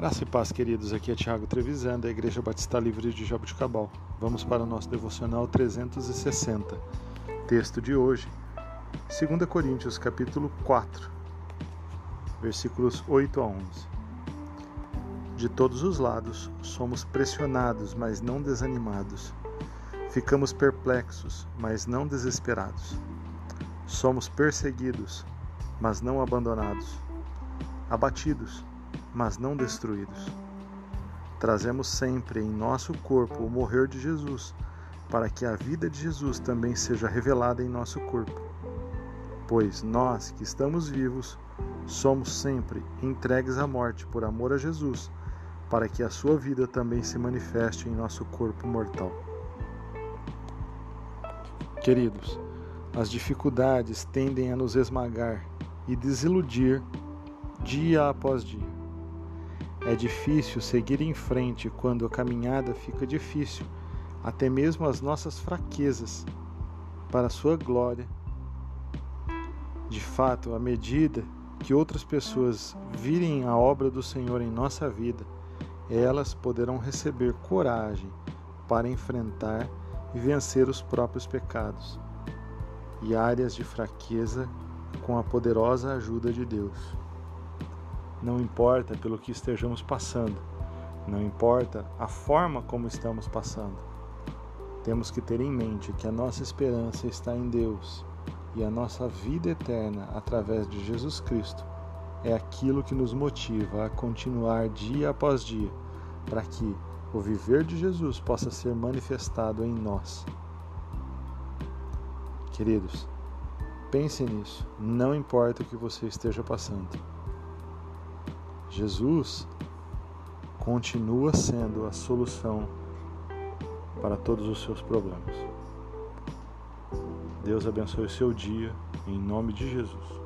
Graça e paz, queridos. Aqui é Tiago Trevisan, da Igreja Batista Livre de Jabuticabal. Vamos para o nosso devocional 360. Texto de hoje, 2 Coríntios, capítulo 4, versículos 8 a 11. De todos os lados somos pressionados, mas não desanimados. Ficamos perplexos, mas não desesperados. Somos perseguidos, mas não abandonados. Abatidos, mas não destruídos. Trazemos sempre em nosso corpo o morrer de Jesus, para que a vida de Jesus também seja revelada em nosso corpo. Pois nós que estamos vivos, somos sempre entregues à morte por amor a Jesus, para que a sua vida também se manifeste em nosso corpo mortal. Queridos, as dificuldades tendem a nos esmagar e desiludir dia após dia. É difícil seguir em frente quando a caminhada fica difícil, até mesmo as nossas fraquezas, para a sua glória. De fato, à medida que outras pessoas virem a obra do Senhor em nossa vida, elas poderão receber coragem para enfrentar e vencer os próprios pecados e áreas de fraqueza com a poderosa ajuda de Deus. Não importa pelo que estejamos passando, não importa a forma como estamos passando. Temos que ter em mente que a nossa esperança está em Deus e a nossa vida eterna através de Jesus Cristo é aquilo que nos motiva a continuar dia após dia, para que o viver de Jesus possa ser manifestado em nós. Queridos, pense nisso, não importa o que você esteja passando. Jesus continua sendo a solução para todos os seus problemas. Deus abençoe o seu dia, em nome de Jesus.